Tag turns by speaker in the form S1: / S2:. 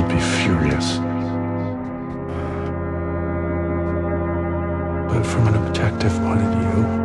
S1: should be furious. But from an objective point of view,